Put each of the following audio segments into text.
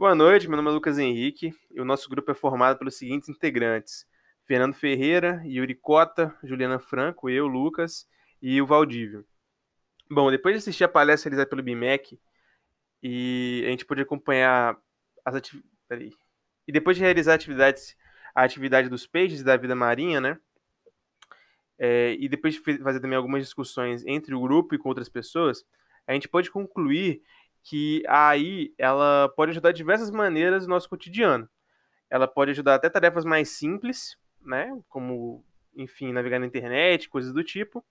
Boa noite, meu nome é Lucas Henrique e o nosso grupo é formado pelos seguintes integrantes: Fernando Ferreira, Yuri Cota, Juliana Franco, eu, Lucas e o Valdívio. Bom, depois de assistir a palestra realizada pelo BIMEC e a gente pôde acompanhar as atividades. E depois de realizar atividades, a atividade dos peixes da vida marinha, né? É, e depois de fazer também algumas discussões entre o grupo e com outras pessoas, a gente pode concluir que a AI ela pode ajudar de diversas maneiras no nosso cotidiano. Ela pode ajudar até tarefas mais simples, né, como, enfim, navegar na internet, coisas do tipo,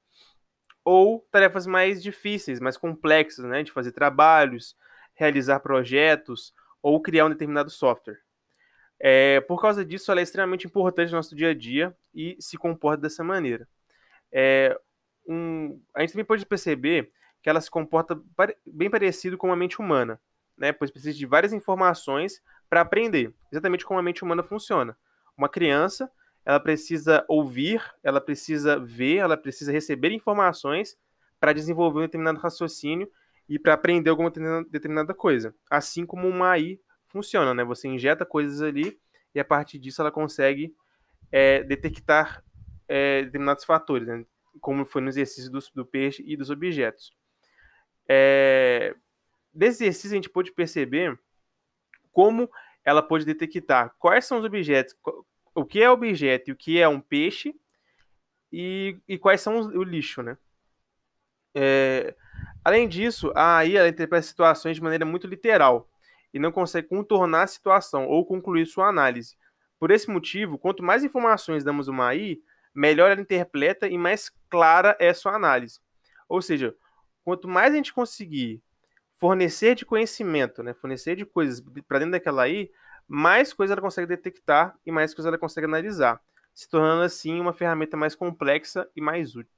ou tarefas mais difíceis, mais complexas, né, de fazer trabalhos, realizar projetos ou criar um determinado software. É, por causa disso, ela é extremamente importante no nosso dia a dia e se comporta dessa maneira. É, um, a gente também pode perceber que ela se comporta bem parecido com a mente humana, né? Pois precisa de várias informações para aprender, exatamente como a mente humana funciona. Uma criança, ela precisa ouvir, ela precisa ver, ela precisa receber informações para desenvolver um determinado raciocínio e para aprender alguma determinada coisa. Assim como uma AI funciona, né? Você injeta coisas ali e a partir disso ela consegue é, detectar é, determinados fatores, né? como foi no exercício do, do peixe e dos objetos. É, exercício a gente pôde perceber como ela pode detectar quais são os objetos, o que é objeto e o que é um peixe e, e quais são os, o lixo, né? É, além disso, a AI ela interpreta situações de maneira muito literal e não consegue contornar a situação ou concluir sua análise. Por esse motivo, quanto mais informações damos uma AI, melhor ela interpreta e mais clara é sua análise. Ou seja, quanto mais a gente conseguir fornecer de conhecimento, né, fornecer de coisas para dentro daquela aí, mais coisas ela consegue detectar e mais coisas ela consegue analisar, se tornando assim uma ferramenta mais complexa e mais útil.